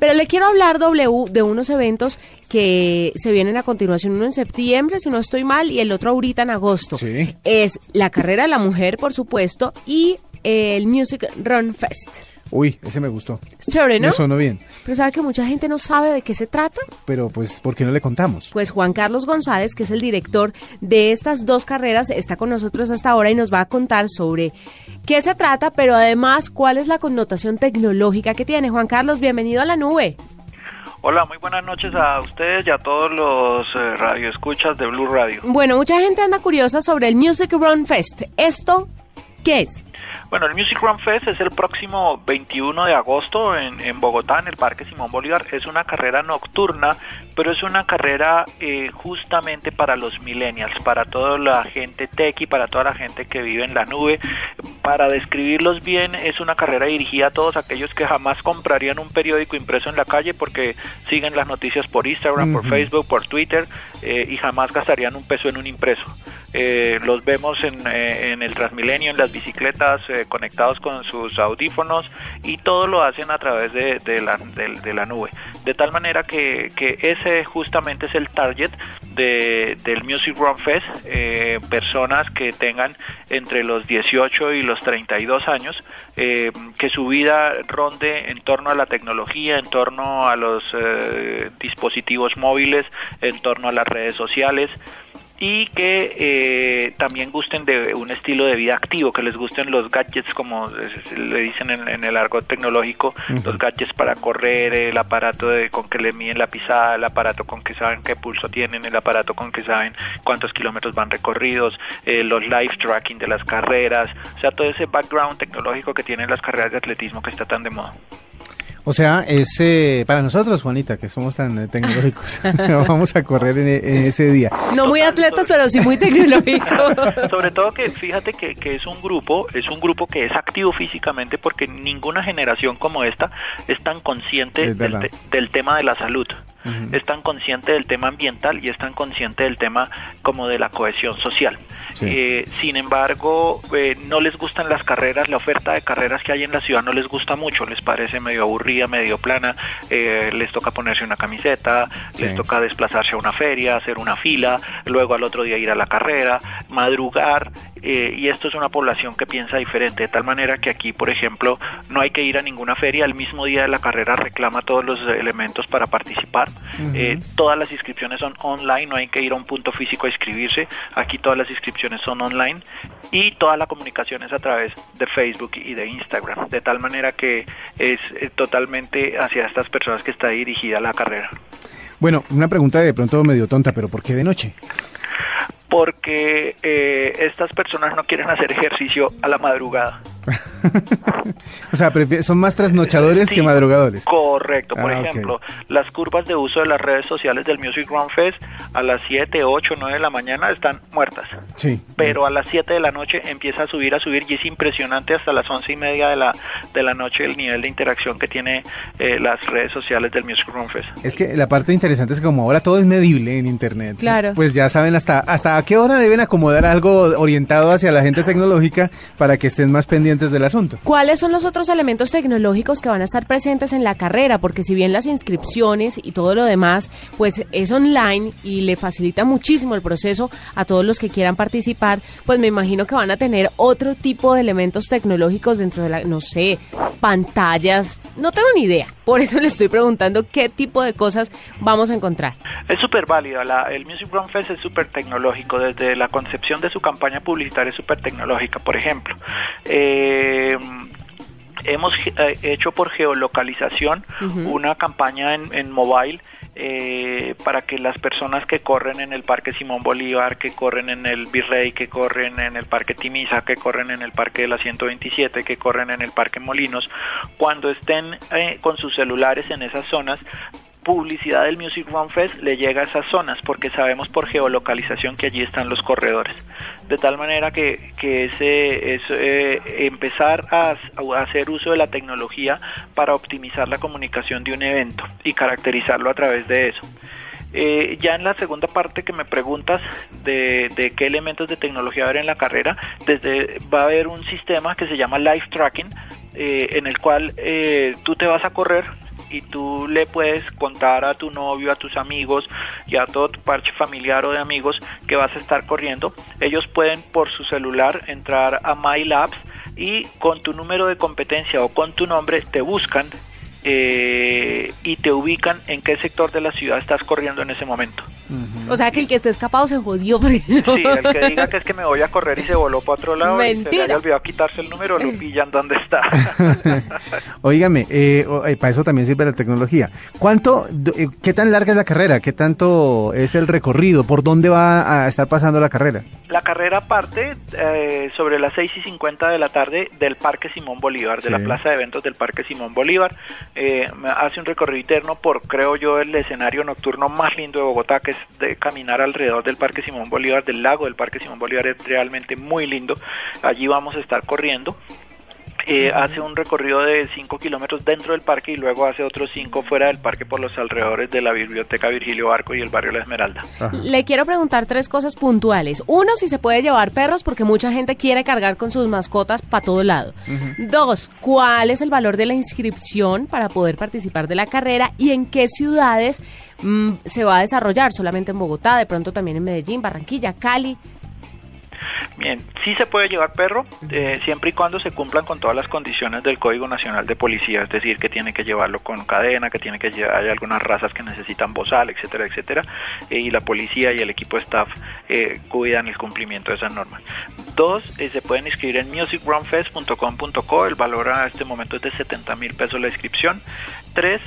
Pero le quiero hablar, W, de unos eventos que se vienen a continuación, uno en septiembre, si no estoy mal, y el otro ahorita en agosto. Sí. Es la carrera de la mujer, por supuesto, y el Music Run Fest. Uy, ese me gustó. Es chévere, ¿no? Me sonó bien. Pero ¿sabe que mucha gente no sabe de qué se trata? Pero pues, ¿por qué no le contamos? Pues Juan Carlos González, que es el director de estas dos carreras, está con nosotros hasta ahora y nos va a contar sobre qué se trata, pero además cuál es la connotación tecnológica que tiene. Juan Carlos, bienvenido a la nube. Hola, muy buenas noches a ustedes y a todos los eh, radioescuchas de Blue Radio. Bueno, mucha gente anda curiosa sobre el Music Run Fest. ¿Esto qué es? Bueno, el Music Run Fest es el próximo 21 de agosto en, en Bogotá, en el Parque Simón Bolívar. Es una carrera nocturna, pero es una carrera eh, justamente para los millennials, para toda la gente tech y para toda la gente que vive en la nube. Para describirlos bien, es una carrera dirigida a todos aquellos que jamás comprarían un periódico impreso en la calle porque siguen las noticias por Instagram, por. Facebook, por Twitter eh, y jamás gastarían un peso en un impreso. Eh, los vemos en, eh, en el Transmilenio, en las bicicletas, eh, conectados con sus audífonos y todo lo hacen a través de, de la, de- de la nube. De tal manera que, que ese justamente es el target de, del Music Run Fest, eh, personas que tengan entre los 18 y los 32 años, eh, que su vida ronde en torno a la tecnología, en torno a los dispositivos móviles, en torno a las redes sociales y que eh, también gusten de un estilo de vida activo, que les gusten los gadgets, como le dicen en, en el argot tecnológico, los gadgets para correr, el aparato de, con que le miden la pisada, el aparato con que saben qué pulso tienen, el aparato con que saben cuántos kilómetros van recorridos, eh, los live tracking de las carreras, o sea, todo ese background tecnológico que tienen las carreras de atletismo que está tan de moda. O sea, es eh, para nosotros, Juanita, que somos tan eh, tecnológicos. Vamos a correr en, en ese día. No muy atletas, pero sí muy tecnológico. Sobre todo que fíjate que, que es un grupo, es un grupo que es activo físicamente porque ninguna generación como esta es tan consciente Es del, del tema de la salud, Ujú. es tan consciente del tema ambiental y es tan consciente del tema como de la cohesión social. Sí. Eh, sin embargo, eh, no les gustan las carreras, la oferta de carreras que hay en la ciudad no les gusta mucho, les parece medio aburrida, medio plana, eh, les toca ponerse una camiseta, Sí. les toca desplazarse a una feria, hacer una fila, luego al otro día ir a la carrera, madrugar, eh, y esto es una población que piensa diferente, de tal manera que aquí, por ejemplo, no hay que ir a ninguna feria, el mismo día de la carrera reclama todos los elementos para participar, Eh, todas las inscripciones son online, no hay que ir a un punto físico a inscribirse, aquí todas las inscripciones son online y toda la comunicación es a través de Facebook y de Instagram, de tal manera que es eh, totalmente hacia estas personas que está dirigida la carrera. Bueno, una pregunta de pronto medio tonta, pero ¿por qué de noche? Porque eh, estas personas no quieren hacer ejercicio a la madrugada. o sea, son más trasnochadores Sí, que madrugadores. Correcto, por Ah, ejemplo, las curvas de uso de las redes sociales del Music Run Fest a las 7, 8, 9 de la mañana están muertas. Sí. Pero es- a las 7 de la noche empieza a subir, a subir y es impresionante hasta las 11 y media de la, de la noche el nivel de interacción que tiene eh, las redes sociales del Music Run Fest. Es que la parte interesante es que como ahora todo es medible en internet, Claro. pues ya saben hasta hasta a qué hora deben acomodar algo orientado hacia la gente tecnológica para que estén más pendientes del asunto. ¿Cuáles son los otros elementos tecnológicos que van a estar presentes en la carrera? Porque si bien las inscripciones y todo lo demás, pues es online y le facilita muchísimo el proceso a todos los que quieran participar, pues me imagino que van a tener otro tipo de elementos tecnológicos dentro de la, no sé, pantallas, no tengo ni idea. Por eso le estoy preguntando qué tipo de cosas vamos a encontrar. Es súper válida, la- el Music Run Fest es súper tecnológico, desde la concepción de su campaña publicitaria es súper tecnológica, por ejemplo. Eh, hemos eh, hecho por geolocalización una campaña en, en mobile eh, para que las personas que corren en el Parque Simón Bolívar, que corren en el Virrey, que corren en el Parque Timisa, que corren en el Parque de la 127, que corren en el Parque Molinos, cuando estén eh, con sus celulares en esas zonas, publicidad del Music Run Fest le llega a esas zonas porque sabemos por geolocalización que allí están los corredores. De tal manera que, que ese es eh, empezar a, hacer uso de la tecnología para optimizar la comunicación de un evento y caracterizarlo a través de eso. Eh, ya en la segunda parte que me preguntas de, de qué elementos de tecnología va a haber en la carrera, desde va a haber un sistema que se llama Live Tracking, eh, en el cual eh, tú te vas a correr y tú le puedes contar a tu novio, a tus amigos y a todo tu parche familiar o de amigos que vas a estar corriendo. Ellos pueden por su celular entrar a MyLabs y con tu número de competencia o con tu nombre te buscan eh, y te ubican en qué sector de la ciudad estás corriendo en ese momento. O sea que el que esté escapado se jodió. Sí, el que diga que es que me voy a correr y se voló para otro lado y se le haya olvidado quitarse el número, lo pillan donde está. Óigame, eh, eh, para eso también sirve la tecnología. ¿Cuánto, eh, qué tan larga es la carrera? ¿Qué tanto es el recorrido? ¿Por dónde va a estar pasando la carrera? La carrera parte eh, sobre las 6 y 50 de la tarde del Parque Simón Bolívar, de la plaza de eventos del Parque Simón Bolívar. Eh, hace un recorrido interno por, creo yo, el escenario nocturno más lindo de Bogotá, que es de caminar alrededor del Parque Simón Bolívar, del lago del Parque Simón Bolívar, es realmente muy lindo. Allí vamos a estar corriendo. Eh, hace un recorrido de 5 kilómetros dentro del parque y luego hace otros 5 fuera del parque por los alrededores de la biblioteca Virgilio Barco y el barrio La Esmeralda. Le quiero preguntar tres cosas puntuales. Uno, si se puede llevar perros porque mucha gente quiere cargar con sus mascotas para todo lado. Dos, ¿cuál es el valor de la inscripción para poder participar de la carrera y en qué ciudades mm, se va a desarrollar? Solamente en Bogotá, de pronto también en Medellín, Barranquilla, Cali. Bien, sí se puede llevar perro, eh, siempre y cuando se cumplan con todas las condiciones del Código Nacional de Policía, es decir, que tiene que llevarlo con cadena, que tiene que llevar, hay algunas razas que necesitan bozal, etcétera, etcétera, eh, y la policía y el equipo de staff eh, cuidan el cumplimiento de esas normas. Dos, se pueden inscribir en musicrunfest.com.co, el valor a este momento es de 70 mil pesos la inscripción. Tres,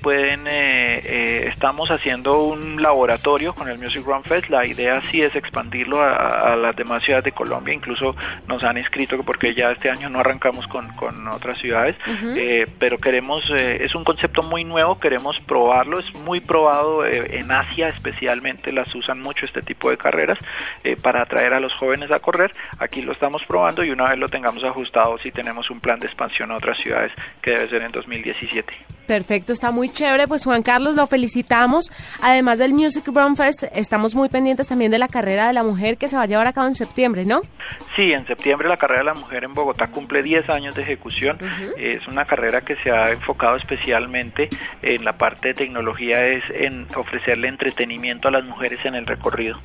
pueden, estamos haciendo un laboratorio con el Music Run Fest, la idea sí es expandirlo a, a las demás ciudades de Colombia, incluso nos han inscrito porque ya este año no arrancamos con, con otras ciudades, eh, pero queremos, eh, es un concepto muy nuevo, queremos probarlo, es muy probado eh, en Asia especialmente, las usan mucho este tipo de carreras para atraer a los jóvenes a correr, aquí lo estamos probando y una vez lo tengamos ajustado, si tenemos un plan de expansión a otras ciudades que debe ser en 2017. Perfecto, está muy chévere. Pues Juan Carlos, lo felicitamos. Además del Music Run Fest, estamos muy pendientes también de la carrera de la mujer que se va a llevar a cabo en septiembre, ¿no? Sí, en septiembre la carrera de la mujer en Bogotá cumple 10 años de ejecución. Es una carrera que se ha enfocado especialmente en la parte de tecnología, es en ofrecerle entretenimiento a las mujeres en el recorrido.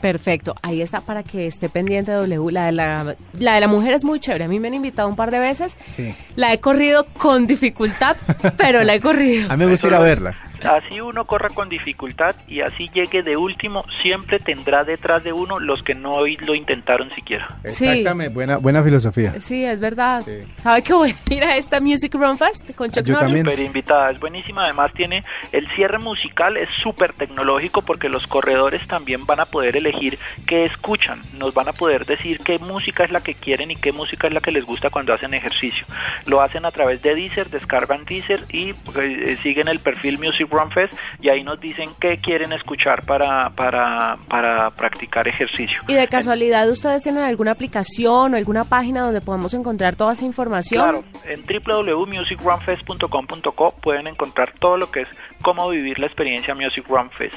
Perfecto, ahí está para que esté pendiente W. La de la, la de la mujer es muy chévere. A mí me han invitado un par de veces. Sí. La he corrido con dificultad, pero la he corrido. A mí me gusta ir a verla así uno corra con dificultad y así llegue de último, siempre tendrá detrás de uno los que no lo intentaron siquiera. Exactamente, buena, buena filosofía. Sí, es verdad. ¿Sabe que voy a ir a esta Music Run Fest con Chuck Yo también. Super invitada, es buenísima. Además tiene el cierre musical es súper tecnológico porque los corredores también van a poder elegir qué escuchan, nos van a poder decir qué música es la que quieren y qué música es la que les gusta cuando hacen ejercicio. Lo hacen a través de Deezer, descargan Deezer y eh, siguen el perfil Music Run Fest y ahí nos dicen qué quieren escuchar para, para, para practicar ejercicio. ¿Y de casualidad ustedes tienen alguna aplicación o alguna página donde podamos encontrar toda esa información? Claro, en www.musicrunfest.com.co pueden encontrar todo lo que es cómo vivir la experiencia Music Run Fest.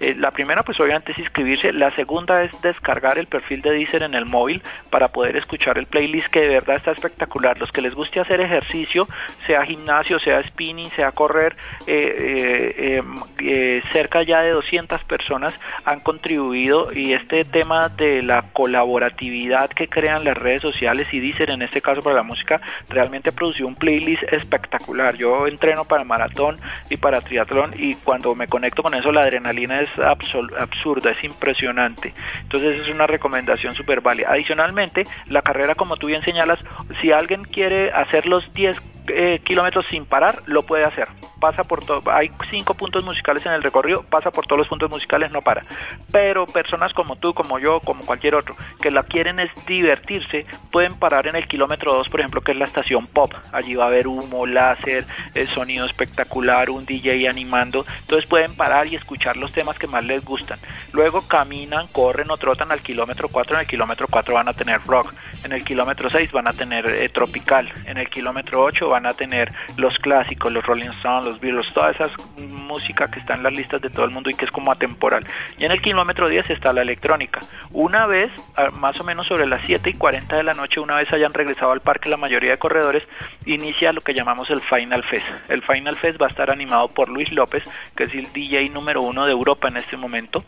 Eh, la primera, pues obviamente es inscribirse. La segunda es descargar el perfil de Deezer en el móvil para poder escuchar el playlist que de verdad está espectacular. Los que les guste hacer ejercicio, sea gimnasio, sea spinning, sea correr, eh, eh, cerca ya de 200 personas han contribuido y este tema de la colaboratividad que crean las redes sociales y Deezer en este caso para la música realmente producido un playlist espectacular. Yo entreno para maratón y para triatlón y cuando me conecto con eso la adrenalina es es absurda, es impresionante. Entonces es una recomendación súper válida. Adicionalmente, la carrera, como tú bien señalas, si alguien quiere hacer los 10 eh, kilómetros sin parar, lo puede hacer. Pasa por hay cinco puntos musicales en el recorrido, pasa por todos los puntos musicales, no para. Pero personas como tú, como yo, como cualquier otro, que la quieren es divertirse, pueden parar en el kilómetro 2, por ejemplo, que es la estación pop. Allí va a haber humo, láser, el sonido espectacular, un DJ animando. Entonces pueden parar y escuchar los temas que más les gustan. Luego caminan, corren o trotan al kilómetro 4. En el kilómetro 4 van a tener rock. En el kilómetro 6 van a tener eh, tropical. En el kilómetro 8 van a tener los clásicos, los Rolling Stones, los Beatles, toda esa música que está en las listas de todo el mundo y que es como atemporal. Y en el kilómetro 10 está la electrónica. Una vez, más o menos sobre las 7 y 40 de la noche, una vez hayan regresado al parque la mayoría de corredores, inicia lo que llamamos el Final Fest. El Final Fest va a estar animado por Luis López, que es el DJ número uno de Europa en este momento.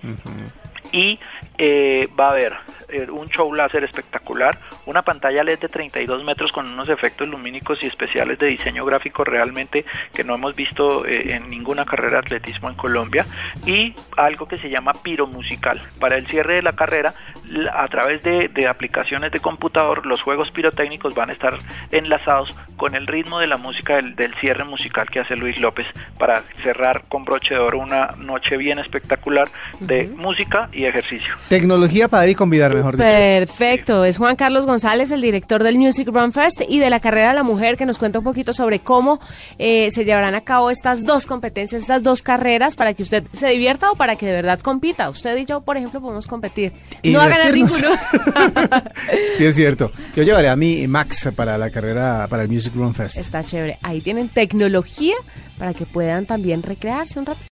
Y eh, va a haber eh, un show láser espectacular, una pantalla LED de 32 metros con unos efectos lumínicos y especiales de diseño gráfico realmente que no hemos visto eh, en ninguna carrera de atletismo en Colombia y algo que se llama piro musical. Para el cierre de la carrera, a través de, aplicaciones de computador, los juegos pirotécnicos van a estar enlazados con el ritmo de la música del, del cierre musical que hace Luis López para cerrar con broche de oro una noche bien espectacular de música y ejercicio. Tecnología para ir y convidar, mejor dicho. Perfecto. Es Juan Carlos González, el director del Music Run Fest y de la carrera de la mujer, que nos cuenta un poquito sobre cómo eh, se llevarán a cabo estas dos competencias, estas dos carreras, para que usted se divierta o para que de verdad compita. Usted y yo, por ejemplo, podemos competir. no hagan sí, es cierto. Yo llevaré a mi Max para la carrera, para el Music Run Fest. Está chévere. Ahí tienen tecnología para que puedan también recrearse un rato.